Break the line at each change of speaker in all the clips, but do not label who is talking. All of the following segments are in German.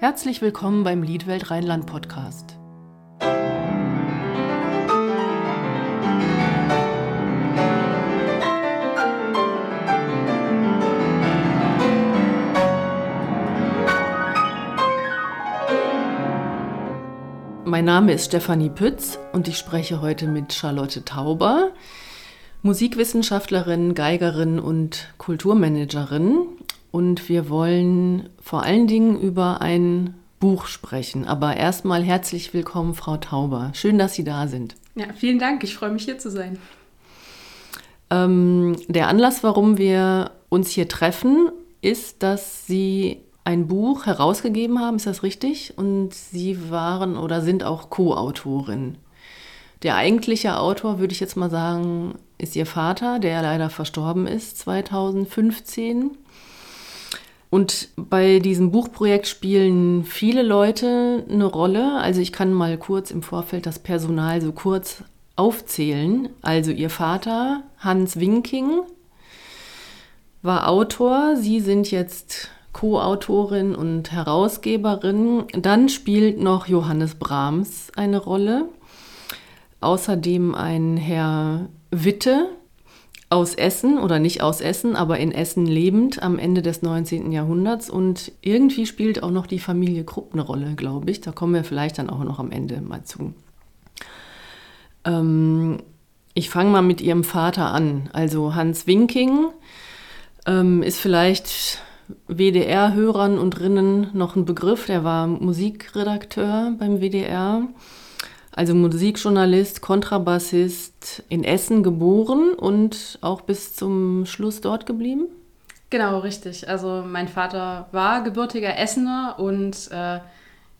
Herzlich willkommen beim Liedwelt Rheinland Podcast. Mein Name ist Stefanie Pütz und ich spreche heute mit Charlotte Tauber, Musikwissenschaftlerin, Geigerin und Kulturmanagerin und wir wollen vor allen Dingen über ein Buch sprechen. Aber erstmal herzlich willkommen, Frau Tauber. Schön, dass Sie da sind.
Ja, vielen Dank. Ich freue mich hier zu sein.
Ähm, der Anlass, warum wir uns hier treffen, ist, dass Sie ein Buch herausgegeben haben. Ist das richtig? Und Sie waren oder sind auch Co-Autorin. Der eigentliche Autor, würde ich jetzt mal sagen, ist Ihr Vater, der leider verstorben ist 2015. Und bei diesem Buchprojekt spielen viele Leute eine Rolle. Also ich kann mal kurz im Vorfeld das Personal so kurz aufzählen. Also ihr Vater, Hans Winking, war Autor. Sie sind jetzt Co-Autorin und Herausgeberin. Dann spielt noch Johannes Brahms eine Rolle. Außerdem ein Herr Witte, aus Essen oder nicht aus Essen, aber in Essen lebend am Ende des 19. Jahrhunderts. Und irgendwie spielt auch noch die Familie Krupp eine Rolle, glaube ich. Da kommen wir vielleicht dann auch noch am Ende mal zu. Ähm, ich fange mal mit ihrem Vater an. Also Hans Winking ähm, ist vielleicht WDR-Hörern und Rinnen noch ein Begriff. Der war Musikredakteur beim WDR also Musikjournalist, Kontrabassist, in Essen geboren und auch bis zum Schluss dort geblieben?
Genau, richtig. Also mein Vater war gebürtiger Essener und äh,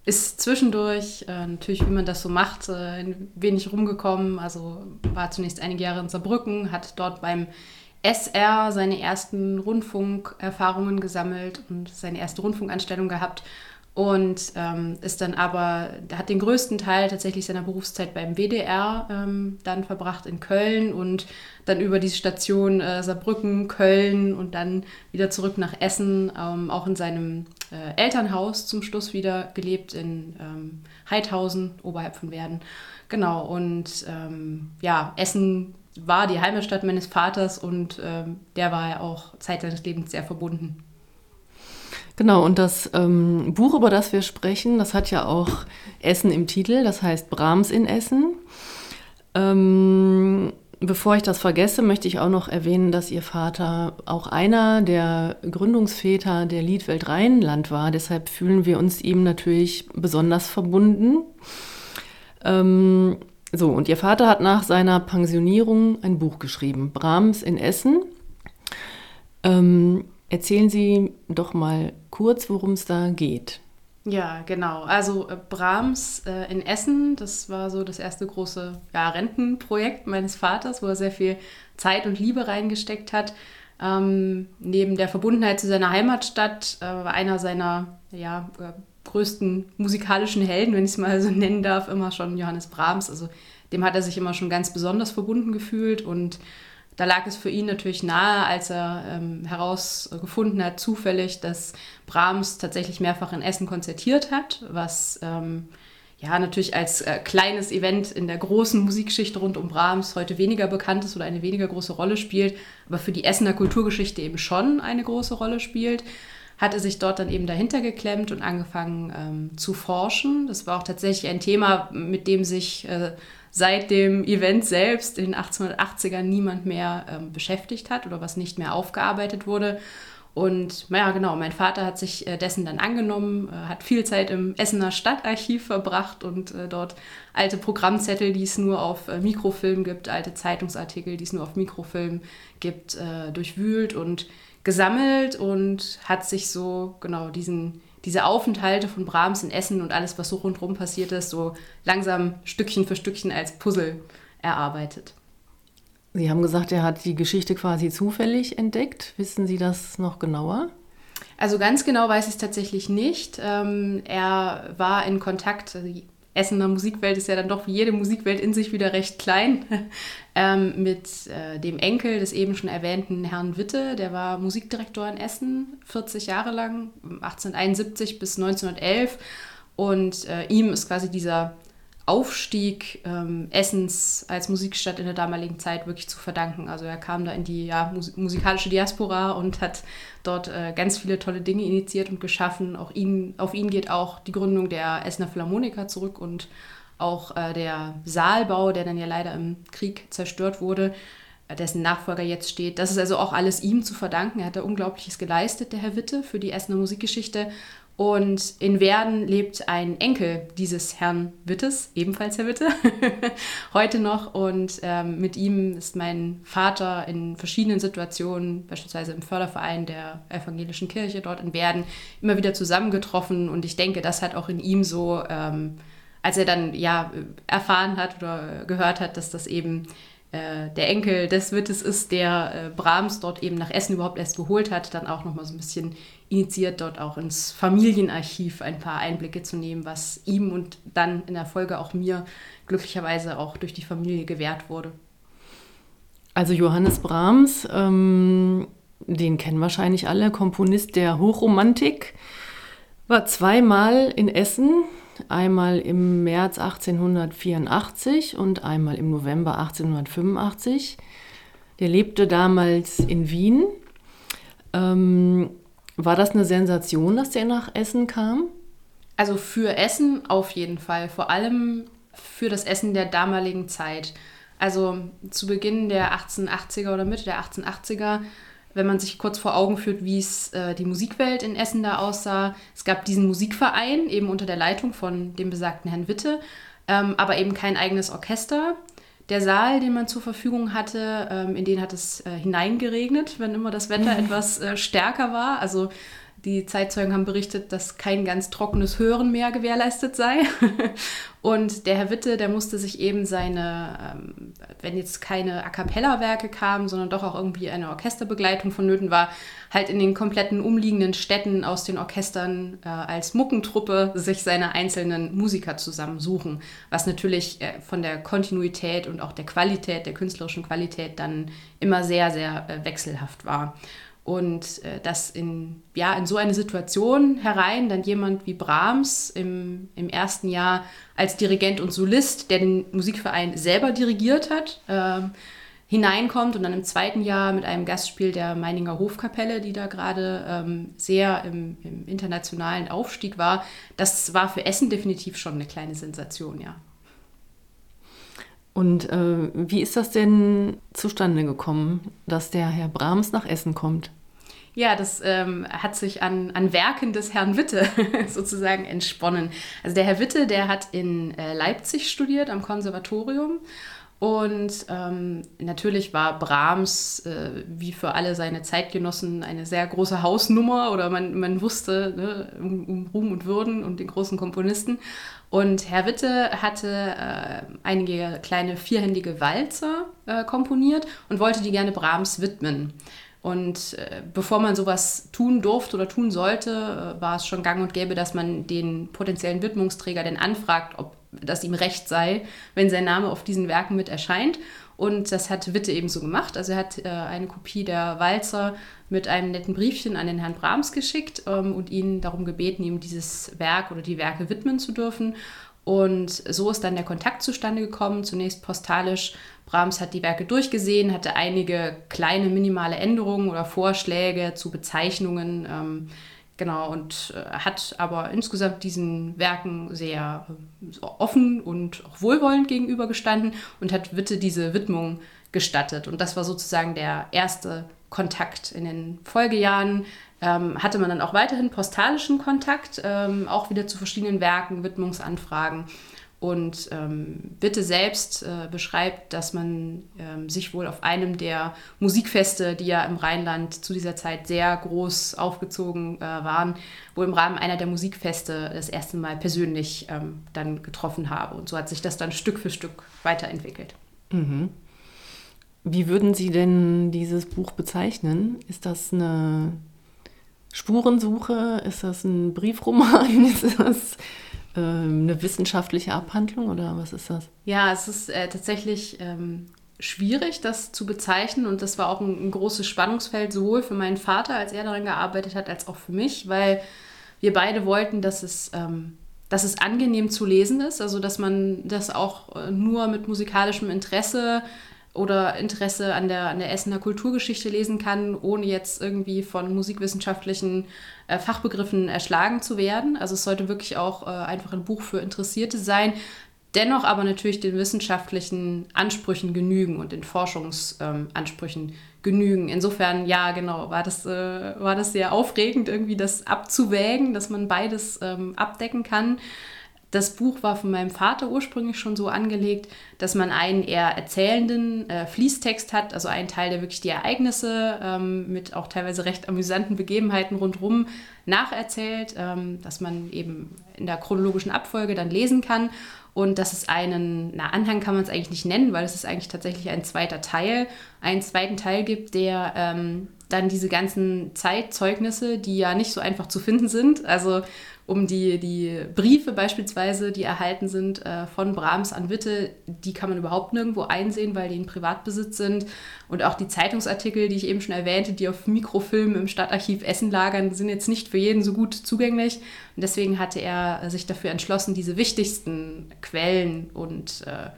ist zwischendurch, äh, natürlich wie man das so macht, äh, ein wenig rumgekommen. Also war zunächst einige Jahre in Saarbrücken, hat dort beim SR seine ersten Rundfunkerfahrungen gesammelt und seine erste Rundfunkanstellung gehabt und ähm, ist dann aber, hat den größten Teil tatsächlich seiner Berufszeit beim WDR ähm, dann verbracht in Köln und dann über die Station äh, Saarbrücken, Köln und dann wieder zurück nach Essen, ähm, auch in seinem äh, Elternhaus zum Schluss wieder gelebt in ähm, Heidhausen, oberhalb von Werden. Genau, und ähm, ja, Essen war die Heimatstadt meines Vaters und ähm, der war ja auch Zeit seines Lebens sehr verbunden.
Genau, und das ähm, Buch, über das wir sprechen, das hat ja auch Essen im Titel, das heißt Brahms in Essen. Ähm, bevor ich das vergesse, möchte ich auch noch erwähnen, dass Ihr Vater auch einer der Gründungsväter der Liedwelt Rheinland war. Deshalb fühlen wir uns ihm natürlich besonders verbunden. Ähm, so, und Ihr Vater hat nach seiner Pensionierung ein Buch geschrieben, Brahms in Essen. Ähm, Erzählen Sie doch mal kurz, worum es da geht.
Ja, genau. Also äh, Brahms äh, in Essen, das war so das erste große ja, Rentenprojekt meines Vaters, wo er sehr viel Zeit und Liebe reingesteckt hat. Ähm, neben der Verbundenheit zu seiner Heimatstadt äh, war einer seiner ja, äh, größten musikalischen Helden, wenn ich es mal so nennen darf, immer schon Johannes Brahms. Also dem hat er sich immer schon ganz besonders verbunden gefühlt und da lag es für ihn natürlich nahe, als er ähm, herausgefunden hat, zufällig, dass Brahms tatsächlich mehrfach in Essen konzertiert hat, was ähm, ja natürlich als äh, kleines Event in der großen Musikgeschichte rund um Brahms heute weniger bekannt ist oder eine weniger große Rolle spielt, aber für die Essener Kulturgeschichte eben schon eine große Rolle spielt hat er sich dort dann eben dahinter geklemmt und angefangen ähm, zu forschen. Das war auch tatsächlich ein Thema, mit dem sich äh, seit dem Event selbst in den 1880ern niemand mehr ähm, beschäftigt hat oder was nicht mehr aufgearbeitet wurde. Und ja, genau, mein Vater hat sich äh, dessen dann angenommen, äh, hat viel Zeit im Essener Stadtarchiv verbracht und äh, dort alte Programmzettel, die es nur auf Mikrofilm gibt, alte Zeitungsartikel, die es nur auf Mikrofilm gibt, durchwühlt und gesammelt und hat sich so genau diesen diese Aufenthalte von Brahms in Essen und alles, was so rundherum passiert ist, so langsam Stückchen für Stückchen als Puzzle erarbeitet.
Sie haben gesagt, er hat die Geschichte quasi zufällig entdeckt. Wissen Sie das noch genauer?
Also ganz genau weiß ich es tatsächlich nicht. Ähm, er war in Kontakt, also Essener Musikwelt ist ja dann doch wie jede Musikwelt in sich wieder recht klein, ähm, mit äh, dem Enkel des eben schon erwähnten Herrn Witte, der war Musikdirektor in Essen, 40 Jahre lang, 1871 bis 1911. Und äh, ihm ist quasi dieser Aufstieg ähm, Essens als Musikstadt in der damaligen Zeit wirklich zu verdanken. Also er kam da in die ja, mus musikalische Diaspora und hat dort äh, ganz viele tolle Dinge initiiert und geschaffen. Auch ihn, auf ihn geht auch die Gründung der Essener Philharmoniker zurück und auch äh, der Saalbau, der dann ja leider im Krieg zerstört wurde, dessen Nachfolger jetzt steht. Das ist also auch alles ihm zu verdanken. Er hat da Unglaubliches geleistet, der Herr Witte, für die Essener Musikgeschichte. Und in Werden lebt ein Enkel dieses Herrn Wittes, ebenfalls Herr Witte, heute noch. Und ähm, mit ihm ist mein Vater in verschiedenen Situationen, beispielsweise im Förderverein der evangelischen Kirche dort in Werden, immer wieder zusammengetroffen. Und ich denke, das hat auch in ihm so, ähm, als er dann ja erfahren hat oder gehört hat, dass das eben äh, der Enkel des Wittes ist, der äh, Brahms dort eben nach Essen überhaupt erst geholt hat, dann auch nochmal so ein bisschen initiiert, dort auch ins Familienarchiv ein paar Einblicke zu nehmen, was ihm und dann in der Folge auch mir glücklicherweise auch durch die Familie gewährt wurde.
Also Johannes Brahms, ähm, den kennen wahrscheinlich alle, Komponist der Hochromantik, war zweimal in Essen einmal im März 1884 und einmal im November 1885. Der lebte damals in Wien. Ähm, war das eine Sensation, dass der nach Essen kam?
Also für Essen auf jeden Fall, vor allem für das Essen der damaligen Zeit. Also zu Beginn der 1880er oder Mitte der 1880er wenn man sich kurz vor Augen führt, wie es äh, die Musikwelt in Essen da aussah. Es gab diesen Musikverein, eben unter der Leitung von dem besagten Herrn Witte, ähm, aber eben kein eigenes Orchester. Der Saal, den man zur Verfügung hatte, ähm, in den hat es äh, hineingeregnet, wenn immer das Wetter etwas äh, stärker war. Also die Zeitzeugen haben berichtet, dass kein ganz trockenes Hören mehr gewährleistet sei. Und der Herr Witte, der musste sich eben seine, ähm, wenn jetzt keine A cappella-Werke kamen, sondern doch auch irgendwie eine Orchesterbegleitung vonnöten war, halt in den kompletten umliegenden Städten aus den Orchestern äh, als Muckentruppe sich seine einzelnen Musiker zusammensuchen. Was natürlich äh, von der Kontinuität und auch der Qualität, der künstlerischen Qualität dann immer sehr, sehr äh, wechselhaft war. Und äh, dass in, ja, in so eine Situation herein dann jemand wie Brahms im, im ersten Jahr als Dirigent und Solist, der den Musikverein selber dirigiert hat, äh, hineinkommt und dann im zweiten Jahr mit einem Gastspiel der Meininger Hofkapelle, die da gerade ähm, sehr im, im, internationalen Aufstieg war, das war für Essen definitiv schon eine kleine Sensation, ja.
Und äh, wie ist das denn zustande gekommen, dass der Herr Brahms nach Essen kommt?
Ja, das ähm, hat sich an, an Werken des Herrn Witte sozusagen entsponnen. Also der Herr Witte, der hat in äh, Leipzig studiert am Konservatorium und ähm, natürlich war Brahms, äh, wie für alle seine Zeitgenossen, eine sehr große Hausnummer oder man, man wusste ne, um, um, Ruhm und Würden und den großen Komponisten. Und Herr Witte hatte äh, einige kleine vierhändige Walzer äh, komponiert und wollte die gerne Brahms widmen. Und äh, bevor man sowas tun durfte oder tun sollte, äh, war es schon gang und gäbe, dass man den potenziellen Widmungsträger denn anfragt, ob das ihm recht sei, wenn sein Name auf diesen Werken mit erscheint. Und das hat Witte eben so gemacht. Also er hat äh, eine Kopie der Walzer mit einem netten Briefchen an den Herrn Brahms geschickt ähm, und ihn darum gebeten, ihm dieses Werk oder die Werke widmen zu dürfen. Und so ist dann der Kontakt zustande gekommen, zunächst postalisch. Brahms hat die Werke durchgesehen, hatte einige kleine minimale Änderungen oder Vorschläge zu Bezeichnungen. Ähm, genau, und äh, hat aber insgesamt diesen Werken sehr äh, offen und auch wohlwollend gegenübergestanden und hat Witte diese Widmung gestattet. Und das war sozusagen der erste Kontakt in den Folgejahren ähm, hatte man dann auch weiterhin postalischen Kontakt, ähm, auch wieder zu verschiedenen Werken, Widmungsanfragen. Und ähm, Witte selbst äh, beschreibt, dass man ähm, sich wohl auf einem der Musikfeste, die ja im Rheinland zu dieser Zeit sehr groß aufgezogen äh, waren, wohl im Rahmen einer der Musikfeste das erste Mal persönlich ähm, dann getroffen habe. Und so hat sich das dann Stück für Stück weiterentwickelt.
Mhm. Wie würden Sie denn dieses Buch bezeichnen? Ist das eine Spurensuche? Ist das ein Briefroman? Ist das ähm, eine wissenschaftliche Abhandlung oder was ist das?
Ja, es ist äh, tatsächlich ähm, schwierig, das zu bezeichnen und das war auch ein, ein, großes Spannungsfeld sowohl für meinen Vater, als er daran gearbeitet hat, als auch für mich, weil wir beide wollten, dass es, ähm, dass es angenehm zu lesen ist, also dass man das auch äh, nur mit musikalischem Interesse oder Interesse an der, an der Essener Kulturgeschichte lesen kann, ohne jetzt irgendwie von musikwissenschaftlichen äh, Fachbegriffen erschlagen zu werden. Also es sollte wirklich auch äh, einfach ein Buch für Interessierte sein, dennoch aber natürlich den wissenschaftlichen Ansprüchen genügen und den Forschungsansprüchen ähm, genügen. Insofern, ja, genau, war das, äh, war das sehr aufregend, irgendwie das abzuwägen, dass man beides ähm, abdecken kann. Das Buch war von meinem Vater ursprünglich schon so angelegt, dass man einen eher erzählenden äh, Fließtext hat, also einen Teil, der wirklich die Ereignisse ähm, mit auch teilweise recht amüsanten Begebenheiten rundherum nacherzählt, ähm, dass man eben in der chronologischen Abfolge dann lesen kann. Und dass es einen, na, Anhang kann man es eigentlich nicht nennen, weil es ist eigentlich tatsächlich ein zweiter Teil, einen zweiten Teil gibt, der ähm, dann diese ganzen Zeitzeugnisse, die ja nicht so einfach zu finden sind, also um die, die Briefe beispielsweise, die erhalten sind äh, von Brahms an Witte, die kann man überhaupt nirgendwo einsehen, weil die in Privatbesitz sind. Und auch die Zeitungsartikel, die ich eben schon erwähnte, die auf Mikrofilm im Stadtarchiv Essen lagern, sind jetzt nicht für jeden so gut zugänglich. Und deswegen hatte er sich dafür entschlossen, diese wichtigsten Quellen und äh,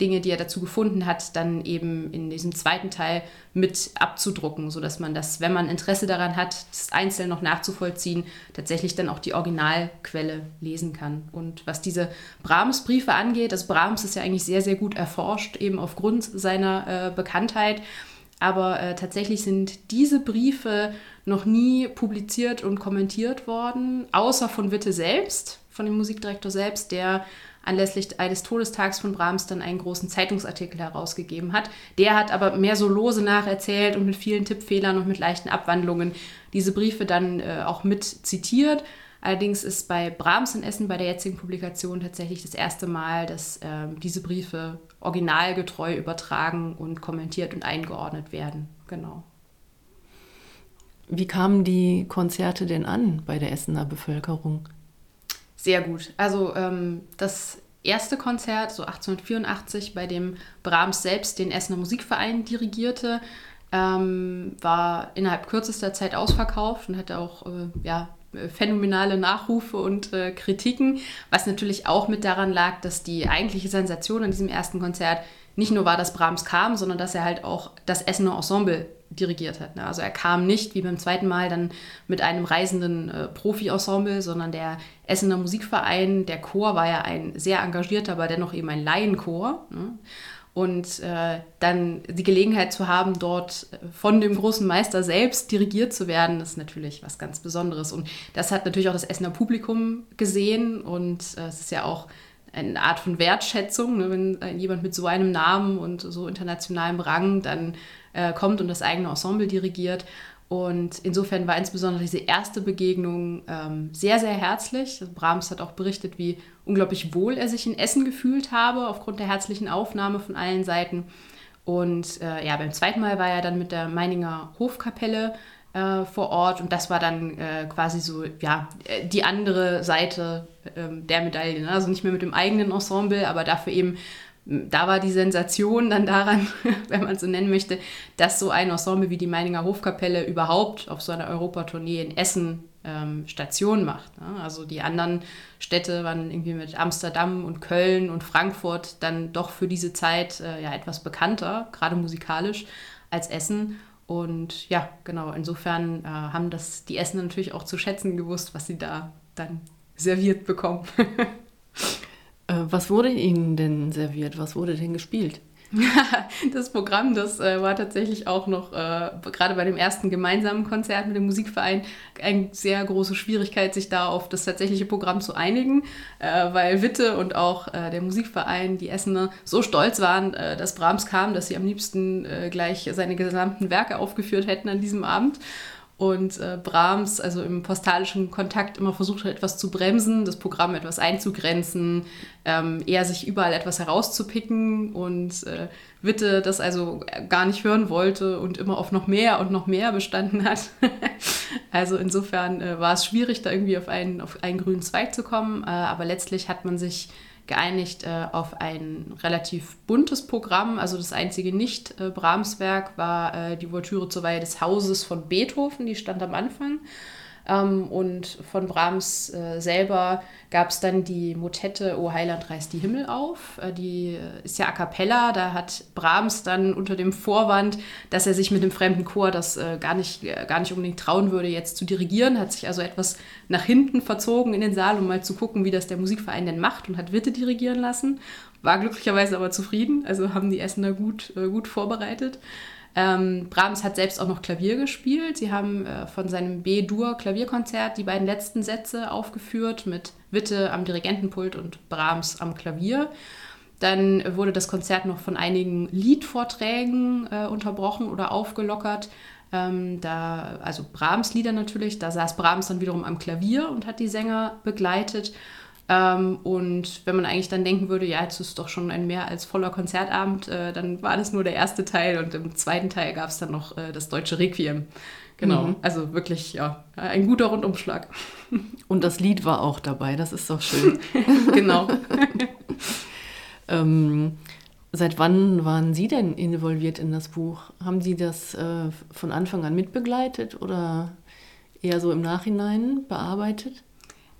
Dinge, die er dazu gefunden hat, dann eben in diesem zweiten Teil mit abzudrucken, sodass man das, wenn man Interesse daran hat, das einzeln noch nachzuvollziehen, tatsächlich dann auch die Originalquelle lesen kann. Und was diese Brahms-Briefe angeht, das Brahms ist ja eigentlich sehr, sehr gut erforscht, eben aufgrund seiner äh, Bekanntheit. Aber äh, tatsächlich sind diese Briefe noch nie publiziert und kommentiert worden, außer von Witte selbst, von dem Musikdirektor selbst, der anlässlich eines Todestags von Brahms dann einen großen Zeitungsartikel herausgegeben hat. Der hat aber mehr so lose nacherzählt und mit vielen Tippfehlern und mit leichten Abwandlungen diese Briefe dann äh, auch mit zitiert. Allerdings ist bei Brahms in Essen bei der jetzigen Publikation tatsächlich das erste Mal, dass äh, diese Briefe originalgetreu übertragen und kommentiert und eingeordnet werden. Genau.
Wie kamen die Konzerte denn an bei der Essener Bevölkerung?
Sehr gut. Also ähm, das erste Konzert, so 1884, bei dem Brahms selbst den Essener Musikverein dirigierte, ähm, war innerhalb kürzester Zeit ausverkauft und hatte auch äh, ja, phänomenale Nachrufe und äh, Kritiken, was natürlich auch mit daran lag, dass die eigentliche Sensation an diesem ersten Konzert nicht nur war, dass Brahms kam, sondern dass er halt auch das Essener Ensemble dirigiert hat. Ne? Also er kam nicht wie beim zweiten Mal dann mit einem reisenden äh, Profi-Ensemble, sondern der Essener Musikverein, der Chor war ja ein sehr engagierter, aber dennoch eben ein Laienchor. Ne? Und äh, dann die Gelegenheit zu haben, dort von dem großen Meister selbst dirigiert zu werden, ist natürlich was ganz Besonderes. Und das hat natürlich auch das Essener Publikum gesehen und äh, es ist ja auch eine Art von Wertschätzung, ne, wenn äh, jemand mit so einem Namen und so internationalem Rang dann äh, kommt und das eigene Ensemble dirigiert. Und insofern war insbesondere diese erste Begegnung ähm, sehr, sehr herzlich. Brahms hat auch berichtet, wie unglaublich wohl er sich in Essen gefühlt habe, aufgrund der herzlichen Aufnahme von allen Seiten. Und äh, ja, beim zweiten Mal war er dann mit der Meininger Hofkapelle äh, vor Ort und das war dann äh, quasi so, ja, die andere Seite ähm, der Medaille. Also nicht mehr mit dem eigenen Ensemble, aber dafür eben da war die Sensation dann daran, wenn man es so nennen möchte, dass so ein Ensemble wie die Meininger Hofkapelle überhaupt auf so einer Europatournee in Essen ähm, Station macht. Ne? Also die anderen Städte waren irgendwie mit Amsterdam und Köln und Frankfurt dann doch für diese Zeit äh, ja etwas bekannter, gerade musikalisch, als Essen. Und ja, genau, insofern äh, haben das die Essen natürlich auch zu schätzen gewusst, was sie da dann serviert bekommen.
Äh, was wurde Ihnen denn serviert? Was wurde denn gespielt?
das Programm, das äh, war tatsächlich auch noch, äh, gerade bei dem ersten gemeinsamen Konzert mit dem Musikverein, eine sehr große Schwierigkeit, sich da auf das tatsächliche Programm zu einigen, äh, weil Witte und auch äh, der Musikverein, die Essener, so stolz waren, äh, dass Brahms kam, dass sie am liebsten gleich seine gesamten Werke aufgeführt hätten an diesem Abend und äh, Brahms, also im postalischen Kontakt, immer versucht hat, etwas zu bremsen, das Programm etwas einzugrenzen, ähm, eher sich überall etwas herauszupicken und äh, Witte das also gar nicht hören wollte und immer auf noch mehr und noch mehr bestanden hat. Also insofern äh, war es schwierig, da irgendwie auf einen, auf einen grünen Zweig zu kommen. Äh, aber letztlich hat man sich geeinigt äh, auf ein relativ buntes Programm. Also das einzige Nicht-Brahms-Werk war äh, die Ouvertüre zur Weihe des Hauses von Beethoven, die stand am Anfang. Ähm, und von Brahms äh, selber gab es dann die Motette O Heiland reißt die Himmel auf. Äh, die äh, ist ja a cappella. Da hat Brahms dann unter dem Vorwand, dass er sich mit dem fremden Chor das äh, gar, nicht, äh, gar nicht unbedingt trauen würde, jetzt zu dirigieren, hat sich also etwas nach hinten verzogen in den Saal, um mal zu gucken, wie das der Musikverein denn macht und hat Witte dirigieren lassen. War glücklicherweise aber zufrieden, also haben die Essener gut, äh, gut vorbereitet. Ähm, Brahms hat selbst auch noch Klavier gespielt. Sie haben äh, von seinem B-Dur-Klavierkonzert die beiden letzten Sätze aufgeführt mit Witte am Dirigentenpult und Brahms am Klavier. Dann wurde das Konzert noch von einigen Liedvorträgen äh, unterbrochen oder aufgelockert. Ähm, da, also Brahms Lieder natürlich, da saß Brahms dann wiederum am Klavier und hat die Sänger begleitet. Ähm, und wenn man eigentlich dann denken würde, ja, jetzt ist doch schon ein mehr als voller Konzertabend, äh, dann war das nur der erste Teil und im zweiten Teil gab es dann noch äh, das deutsche Requiem. Genau, mhm. also wirklich, ja, ein guter Rundumschlag.
Und das Lied war auch dabei, das ist doch schön.
genau.
ähm, seit wann waren Sie denn involviert in das Buch? Haben Sie das äh, von Anfang an mitbegleitet oder eher so im Nachhinein bearbeitet?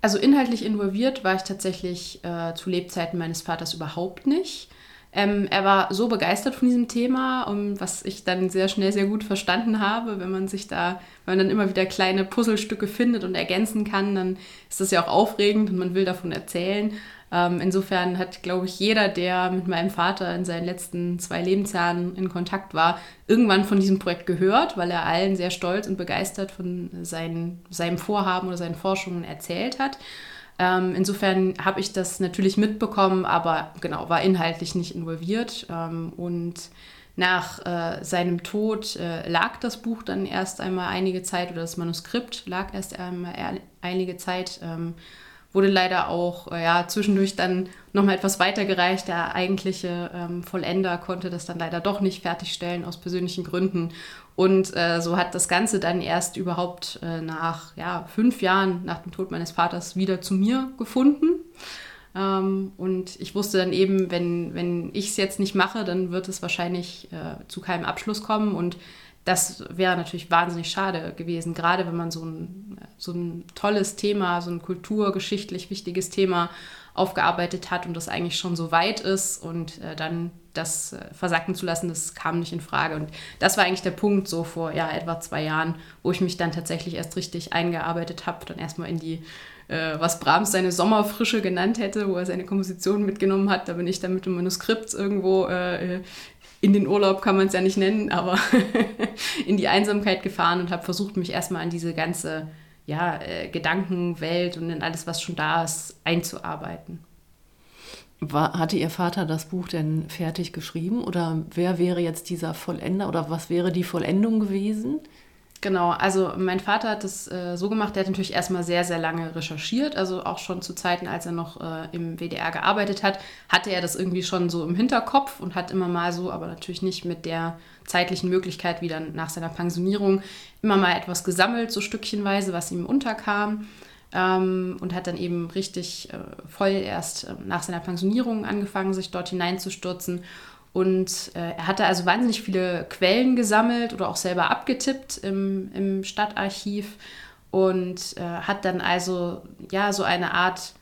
Also inhaltlich involviert war ich tatsächlich äh, zu Lebzeiten meines Vaters überhaupt nicht. Ähm, er war so begeistert von diesem Thema, um, was ich dann sehr schnell sehr gut verstanden habe. Wenn man sich da, wenn man dann immer wieder kleine Puzzlestücke findet und ergänzen kann, dann ist das ja auch aufregend und man will davon erzählen. Ähm, insofern hat, glaube ich, jeder, der mit meinem Vater in seinen letzten zwei Lebensjahren in Kontakt war, irgendwann von diesem Projekt gehört, weil er allen sehr stolz und begeistert von seinen, seinem Vorhaben oder seinen Forschungen erzählt hat. Ähm, insofern habe ich das natürlich mitbekommen, aber genau, war inhaltlich nicht involviert. Ähm, und nach äh, seinem Tod äh, lag das Buch dann erst einmal einige Zeit oder das Manuskript lag erst einmal einige Zeit. Ähm, wurde leider auch äh, ja, zwischendurch dann nochmal etwas weitergereicht. Der eigentliche ähm, Vollender konnte das dann leider doch nicht fertigstellen aus persönlichen Gründen. Und äh, so hat das Ganze dann erst überhaupt äh, nach ja, fünf Jahren nach dem Tod meines Vaters wieder zu mir gefunden. Ähm, und ich wusste dann eben, wenn, wenn ich es jetzt nicht mache, dann wird es wahrscheinlich äh, zu keinem Abschluss kommen. Und das wäre natürlich wahnsinnig schade gewesen, gerade wenn man so ein, so ein tolles Thema, so ein kulturgeschichtlich wichtiges Thema aufgearbeitet hat und das eigentlich schon so weit ist und äh, dann das äh, versacken zu lassen, das kam nicht in Frage. Und das war eigentlich der Punkt so vor ja, etwa zwei Jahren, wo ich mich dann tatsächlich erst richtig eingearbeitet habe, dann erstmal in die äh, was Brahms seine Sommerfrische genannt hätte, wo er seine Komposition mitgenommen hat. Da bin ich dann mit dem Manuskript irgendwo äh, in den Urlaub kann man es ja nicht nennen, aber in die Einsamkeit gefahren und habe versucht, mich erstmal an diese ganze ja, äh, Gedankenwelt und in alles, was schon da ist, einzuarbeiten.
War, hatte Ihr Vater das Buch denn fertig geschrieben oder wer wäre jetzt dieser Vollender oder was wäre die Vollendung gewesen?
Genau, also mein Vater hat es äh, so gemacht, der hat natürlich erstmal sehr, sehr lange recherchiert, also auch schon zu Zeiten, als er noch äh, im WDR gearbeitet hat, hatte er das irgendwie schon so im Hinterkopf und hat immer mal so, aber natürlich nicht mit der zeitlichen Möglichkeit, wie dann nach seiner Pensionierung, immer mal etwas gesammelt, so stückchenweise, was ihm unterkam. Ähm, und hat dann eben richtig äh, voll erst äh, nach seiner Pensionierung angefangen, sich dort hineinzustürzen und äh, er hatte also wahnsinnig viele Quellen gesammelt oder auch selber abgetippt im, im Stadtarchiv und äh, hat dann also ja so eine Art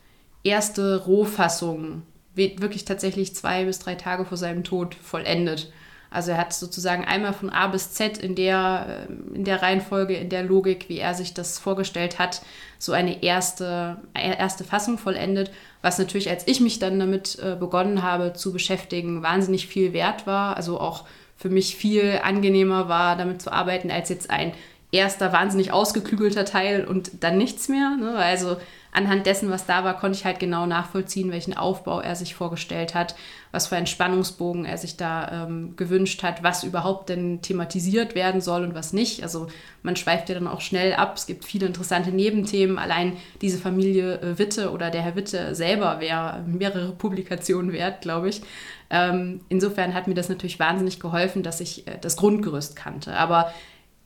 erste Rohfassung wirklich tatsächlich zwei bis drei Tage vor seinem Tod vollendet. Also er hat sozusagen einmal von A bis Z in der, äh, in der Reihenfolge, in der Logik, wie er sich das vorgestellt hat, so eine erste, erste Fassung vollendet, was natürlich, als ich mich dann damit äh, begonnen habe zu beschäftigen, wahnsinnig viel wert war. Also auch für mich viel angenehmer war, damit zu arbeiten, als jetzt ein erster wahnsinnig ausgeklügelter Teil und dann nichts mehr. Ne? Also anhand dessen, was da war, konnte ich halt genau nachvollziehen, welchen Aufbau er sich vorgestellt hat, was für einen Spannungsbogen er sich da ähm, gewünscht hat, was überhaupt denn thematisiert werden soll und was nicht. Also man schweift ja dann auch schnell ab. Es gibt viele interessante Nebenthemen. Allein diese Familie äh, Witte oder der Herr Witte selber wäre mehrere Publikationen wert, glaube ich. Ähm, insofern hat mir das natürlich wahnsinnig geholfen, dass ich äh, das Grundgerüst kannte. Aber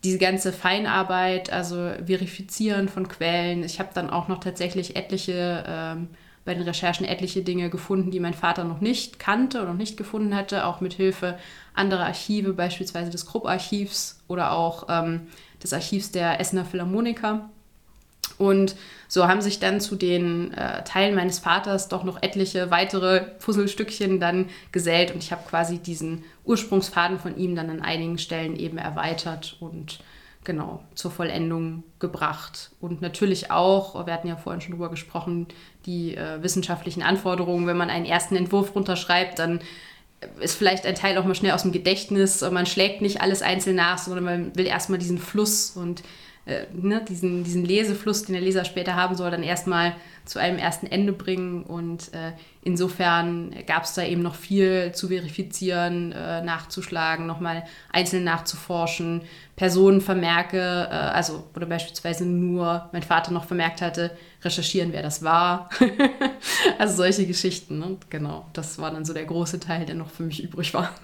diese ganze Feinarbeit, also Verifizieren von Quellen. Ich habe dann auch noch tatsächlich etliche, ähm, bei den Recherchen etliche Dinge gefunden, die mein Vater noch nicht kannte oder noch nicht gefunden hatte, auch mit Hilfe anderer Archive, beispielsweise des Krupp-Archivs oder auch ähm, des Archivs der Essener Philharmoniker. Und so haben sich dann zu den äh, Teilen meines Vaters doch noch etliche weitere Puzzlestückchen dann gesellt und ich habe quasi diesen Ursprungsfaden von ihm dann an einigen Stellen eben erweitert und genau zur Vollendung gebracht. Und natürlich auch, wir hatten ja vorhin schon drüber gesprochen, die äh, wissenschaftlichen Anforderungen. Wenn man einen ersten Entwurf runterschreibt, dann ist vielleicht ein Teil auch mal schnell aus dem Gedächtnis. Man schlägt nicht alles einzeln nach, sondern man will erstmal diesen Fluss und äh, ne, diesen, diesen Lesefluss, den der Leser später haben soll, dann erstmal zu einem ersten Ende bringen. Und äh, insofern gab es da eben noch viel zu verifizieren, äh, nachzuschlagen, nochmal einzeln nachzuforschen, Personenvermerke, äh, also oder beispielsweise nur mein Vater noch vermerkt hatte, recherchieren, wer das war. also solche Geschichten. Ne? Genau, das war dann so der große Teil, der noch für mich übrig war.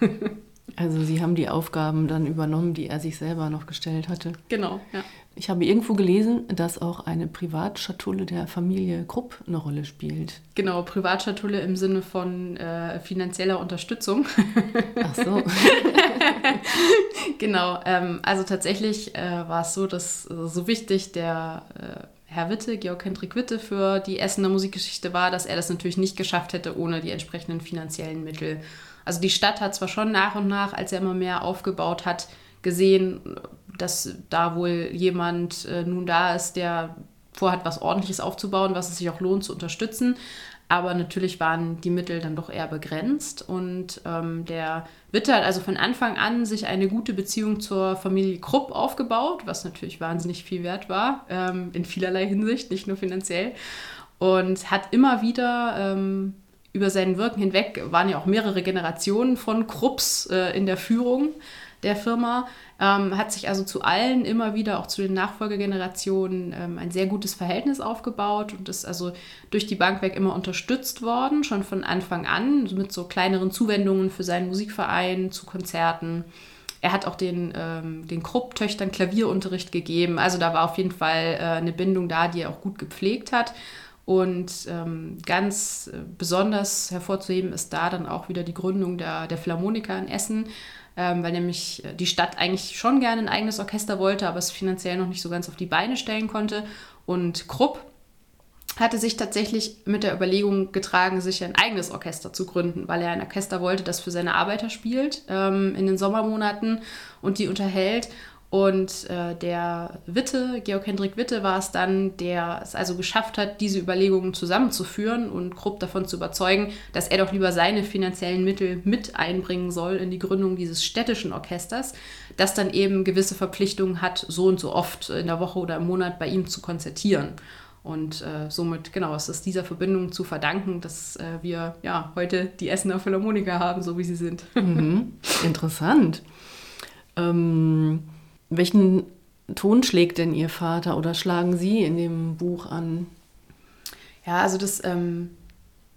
Also Sie haben die Aufgaben dann übernommen, die er sich selber noch gestellt hatte.
Genau, ja.
Ich habe irgendwo gelesen, dass auch eine Privatschatulle der Familie Krupp eine Rolle spielt.
Genau, Privatschatulle im Sinne von äh, finanzieller Unterstützung.
Ach so.
genau, ähm, also tatsächlich äh, war es so, dass äh, so wichtig der äh, Herr Witte, Georg Hendrik Witte, für die Essener Musikgeschichte war, dass er das natürlich nicht geschafft hätte ohne die entsprechenden finanziellen Mittel. Also die Stadt hat zwar schon nach und nach, als er immer mehr aufgebaut hat, gesehen, dass da wohl jemand äh, nun da ist, der vorhat, was Ordentliches aufzubauen, was es sich auch lohnt zu unterstützen. Aber natürlich waren die Mittel dann doch eher begrenzt. Und ähm, der Witte hat also von Anfang an sich eine gute Beziehung zur Familie Krupp aufgebaut, was natürlich wahnsinnig viel wert war, ähm, in vielerlei Hinsicht, nicht nur finanziell. Und hat immer wieder ähm, über sein Wirken hinweg, waren ja auch mehrere Generationen von Krupps äh, in der Führung der Firma, ähm, hat sich also zu allen immer wieder, auch zu den Nachfolgegenerationen, ähm, ein sehr gutes Verhältnis aufgebaut und ist also durch die Bank weg immer unterstützt worden, schon von Anfang an, mit so kleineren Zuwendungen für seinen Musikverein, zu Konzerten. Er hat auch den, ähm, den Krupp-Töchtern Klavierunterricht gegeben. Also da war auf jeden Fall äh, eine Bindung da, die er auch gut gepflegt hat. Und ähm, ganz äh, besonders hervorzuheben ist da dann auch wieder die Gründung der, der Philharmoniker in Essen, ähm, weil nämlich äh, die Stadt eigentlich schon gerne ein eigenes Orchester wollte, aber es finanziell noch nicht so ganz auf die Beine stellen konnte. Und Krupp hatte sich tatsächlich mit der Überlegung getragen, sich ein eigenes Orchester zu gründen, weil er ein Orchester wollte, das für seine Arbeiter spielt ähm, in den Sommermonaten und die unterhält. Und äh, der Witte, Georg Hendrik Witte, war es dann, der es also geschafft hat, diese Überlegungen zusammenzuführen und Krupp davon zu überzeugen, dass er doch lieber seine finanziellen Mittel mit einbringen soll in die Gründung dieses städtischen Orchesters, das dann eben gewisse Verpflichtungen hat, so und so oft in der Woche oder im Monat bei ihm zu konzertieren. Und äh, somit, genau, es ist dieser Verbindung zu verdanken, dass äh, wir ja heute die Essener Philharmoniker haben, so wie sie sind.
Mhm. Interessant. Ähm welchen Ton schlägt denn Ihr Vater oder schlagen Sie in dem Buch an?
Ja, also das, ähm,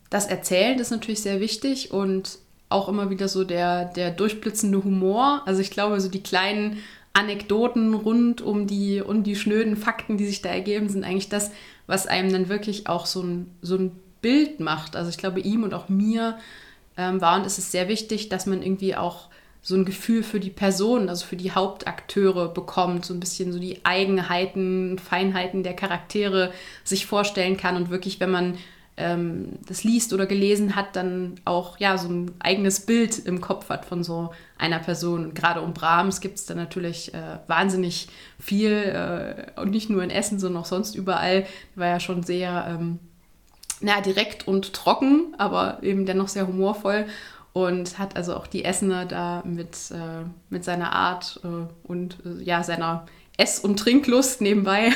das Erzählen ist natürlich sehr wichtig und auch immer wieder so der, der durchblitzende Humor. Also ich glaube, so die kleinen Anekdoten rund um die, um die schnöden Fakten, die sich da ergeben, sind eigentlich das, was einem dann wirklich auch so ein, so ein Bild macht. Also ich glaube, ihm und auch mir ähm, war und ist es sehr wichtig, dass man irgendwie auch so ein Gefühl für die Person, also für die Hauptakteure bekommt, so ein bisschen so die Eigenheiten, Feinheiten der Charaktere sich vorstellen kann und wirklich, wenn man ähm, das liest oder gelesen hat, dann auch ja so ein eigenes Bild im Kopf hat von so einer Person. Gerade um Brahms gibt es da natürlich äh, wahnsinnig viel äh, und nicht nur in Essen, sondern auch sonst überall. War ja schon sehr ähm, na, direkt und trocken, aber eben dennoch sehr humorvoll und hat also auch die Essener da mit, äh, mit seiner Art äh, und äh, ja, seiner Ess- und Trinklust nebenbei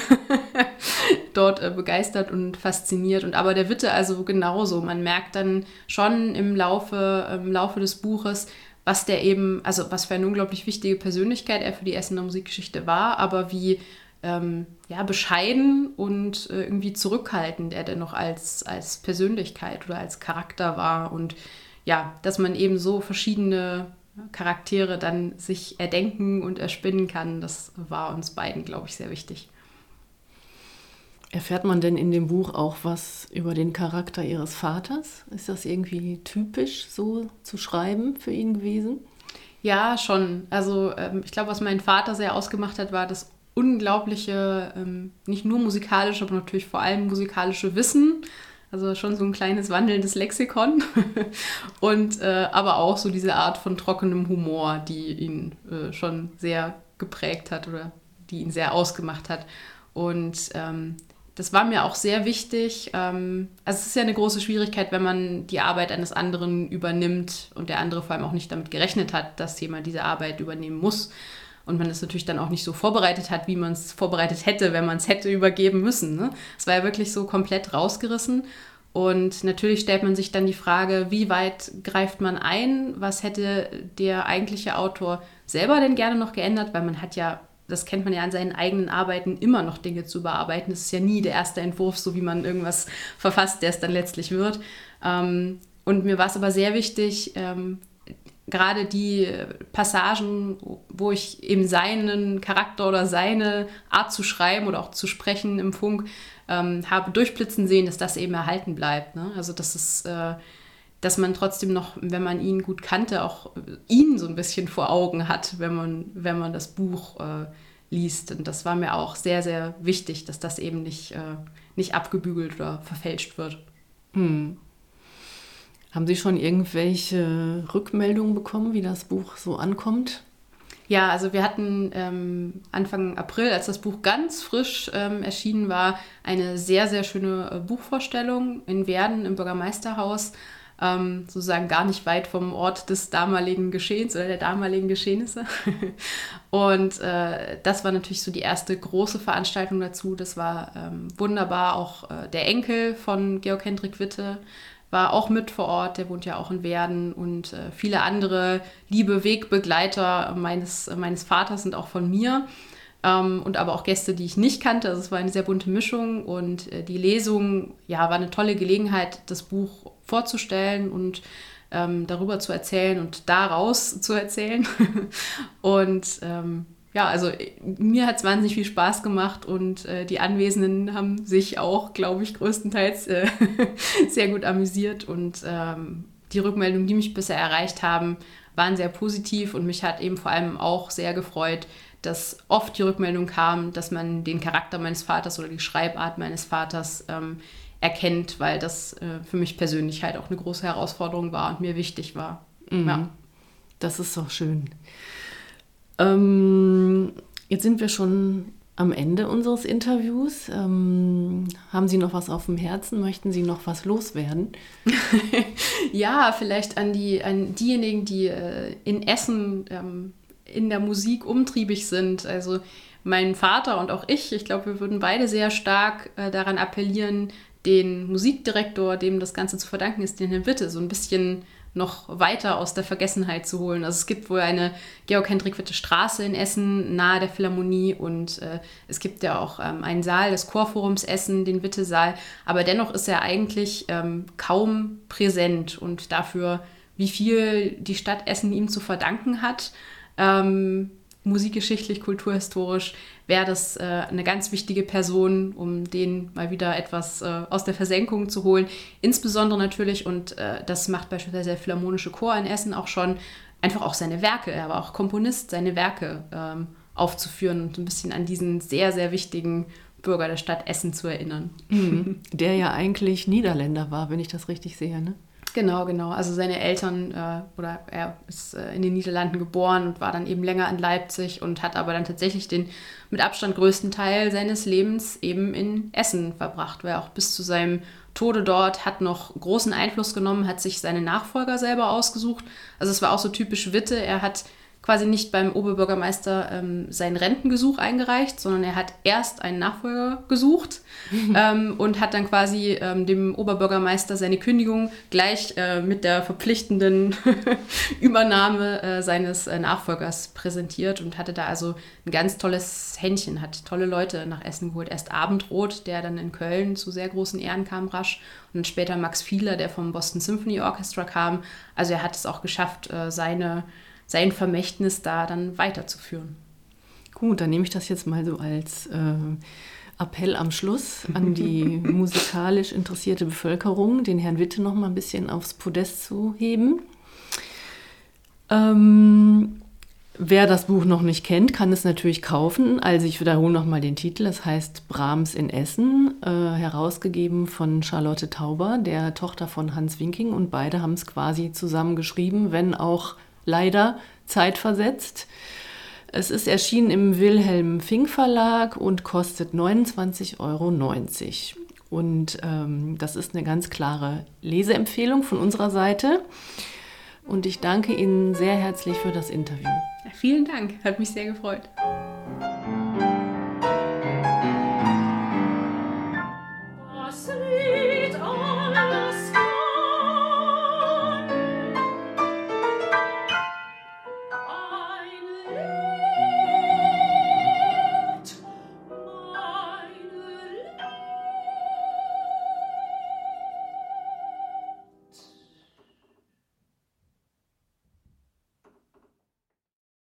dort äh, begeistert und fasziniert. Und aber der Witte also genauso. Man merkt dann schon im Laufe, im Laufe des Buches, was der eben, also was für eine unglaublich wichtige Persönlichkeit er für die Essener Musikgeschichte war, aber wie ähm, ja, bescheiden und äh, irgendwie zurückhaltend er dennoch als, als Persönlichkeit oder als Charakter war und ja, dass man eben so verschiedene Charaktere dann sich erdenken und erspinnen kann, das war uns beiden, glaube ich, sehr wichtig.
Erfährt man denn in dem Buch auch was über den Charakter Ihres Vaters? Ist das irgendwie typisch so zu schreiben für ihn gewesen?
Ja, schon. Also ähm, ich glaube, was mein Vater sehr ausgemacht hat, war das unglaubliche, ähm, nicht nur musikalische, aber natürlich vor allem musikalische Wissen. Also schon so ein kleines wandelndes Lexikon. und äh, aber auch so diese Art von trockenem Humor, die ihn äh, schon sehr geprägt hat oder die ihn sehr ausgemacht hat. Und ähm, das war mir auch sehr wichtig. Ähm, also es ist ja eine große Schwierigkeit, wenn man die Arbeit eines anderen übernimmt und der andere vor allem auch nicht damit gerechnet hat, dass jemand diese Arbeit übernehmen muss. Und man es natürlich dann auch nicht so vorbereitet hat, wie man es vorbereitet hätte, wenn man es hätte übergeben müssen. Ne? Es war ja wirklich so komplett rausgerissen. Und natürlich stellt man sich dann die Frage, wie weit greift man ein? Was hätte der eigentliche Autor selber denn gerne noch geändert? Weil man hat ja das kennt man ja an seinen eigenen Arbeiten, immer noch Dinge zu bearbeiten. Das ist ja nie der erste Entwurf, so wie man irgendwas verfasst, der es dann letztlich wird. Ähm, und mir war es aber sehr wichtig, ähm, gerade die Passagen, wo ich eben seinen Charakter oder seine Art zu schreiben oder auch zu sprechen im Funk ähm, habe durchblitzen sehen, dass das eben erhalten bleibt. Ne? Also das ist äh, dass man trotzdem noch, wenn man ihn gut kannte, auch ihn so ein bisschen vor Augen hat, wenn man, wenn man das Buch äh, liest. Und das war mir auch sehr, sehr wichtig, dass das eben nicht, äh, nicht abgebügelt oder verfälscht wird. Hm.
Haben Sie schon irgendwelche Rückmeldungen bekommen, wie das Buch so ankommt?
Ja, also wir hatten ähm, Anfang April, als das Buch ganz frisch ähm, erschienen war, eine sehr, sehr schöne äh, Buchvorstellung in Werden im Bürgermeisterhaus ähm, sozusagen gar nicht weit vom Ort des damaligen Geschehens oder der damaligen Geschehnisse. Und äh, das war natürlich so die erste große Veranstaltung dazu. Das war ähm, wunderbar. Auch äh, der Enkel von Georg Hendrik Witte war auch mit vor Ort. Der wohnt ja auch in Werden. Und äh, viele andere liebe Wegbegleiter meines, meines Vaters sind auch von mir. Ähm, und aber auch Gäste, die ich nicht kannte. Also es war eine sehr bunte Mischung und äh, die Lesung, ja, war eine tolle Gelegenheit, das Buch vorzustellen und ähm, darüber zu erzählen und daraus zu erzählen. und ähm, ja, also mir hat es wahnsinnig viel Spaß gemacht und äh, die Anwesenden haben sich auch, glaube ich, größtenteils äh, sehr gut amüsiert und ähm, die Rückmeldungen, die mich bisher erreicht haben, waren sehr positiv und mich hat eben vor allem auch sehr gefreut, dass oft die Rückmeldung kam, dass man den Charakter meines Vaters oder die Schreibart meines Vaters ähm, erkennt, weil das äh, für mich persönlich halt auch eine große Herausforderung war und mir wichtig war.
Mhm. Ja. Das ist doch schön. Ähm, jetzt sind wir schon am Ende unseres Interviews. Ähm, haben Sie noch was auf dem Herzen? Möchten Sie noch was loswerden?
ja, vielleicht an, die, an diejenigen, die äh, in Essen ähm, in der Musik umtriebig sind. Also mein Vater und auch ich, ich glaube, wir würden beide sehr stark äh, daran appellieren, den Musikdirektor, dem das Ganze zu verdanken ist, den Herrn Witte, so ein bisschen noch weiter aus der Vergessenheit zu holen. Also es gibt wohl eine Georg-Hendrik-Witte Straße in Essen nahe der Philharmonie und äh, es gibt ja auch ähm, einen Saal des Chorforums Essen, den Witte-Saal, aber dennoch ist er eigentlich ähm, kaum präsent und dafür, wie viel die Stadt Essen ihm zu verdanken hat, ähm, musikgeschichtlich, kulturhistorisch, wäre das äh, eine ganz wichtige Person, um den mal wieder etwas äh, aus der Versenkung zu holen. Insbesondere natürlich, und äh, das macht beispielsweise der Philharmonische Chor in Essen auch schon, einfach auch seine Werke, er war auch Komponist, seine Werke ähm, aufzuführen und ein bisschen an diesen sehr, sehr wichtigen Bürger der Stadt Essen zu erinnern.
Mhm. Der ja eigentlich Niederländer war, wenn ich das richtig sehe, ne?
Genau, genau. Also seine Eltern äh, oder er ist äh, in den Niederlanden geboren und war dann eben länger in Leipzig und hat aber dann tatsächlich den mit Abstand größten Teil seines Lebens eben in Essen verbracht, weil auch bis zu seinem Tode dort hat noch großen Einfluss genommen, hat sich seine Nachfolger selber ausgesucht. Also es war auch so typisch Witte. Er hat quasi nicht beim Oberbürgermeister ähm, sein Rentengesuch eingereicht, sondern er hat erst einen Nachfolger gesucht ähm, und hat dann quasi ähm, dem Oberbürgermeister seine Kündigung gleich äh, mit der verpflichtenden Übernahme äh, seines äh, Nachfolgers präsentiert und hatte da also ein ganz tolles Händchen, hat tolle Leute nach Essen geholt. Erst Abendrot, der dann in Köln zu sehr großen Ehren kam, rasch, und dann später Max Fieler, der vom Boston Symphony Orchestra kam. Also er hat es auch geschafft, äh, seine sein Vermächtnis da dann weiterzuführen.
Gut, dann nehme ich das jetzt mal so als äh, Appell am Schluss an die musikalisch interessierte Bevölkerung, den Herrn Witte noch mal ein bisschen aufs Podest zu heben. Ähm, wer das Buch noch nicht kennt, kann es natürlich kaufen. Also ich wiederhole noch mal den Titel. Es heißt Brahms in Essen, äh, herausgegeben von Charlotte Tauber, der Tochter von Hans Winking. Und beide haben es quasi zusammen geschrieben, wenn auch leider zeitversetzt. Es ist erschienen im Wilhelm Fink Verlag und kostet 29,90 Euro. Und ähm, das ist eine ganz klare Leseempfehlung von unserer Seite. Und ich danke Ihnen sehr herzlich für das Interview.
Vielen Dank, hat mich sehr gefreut.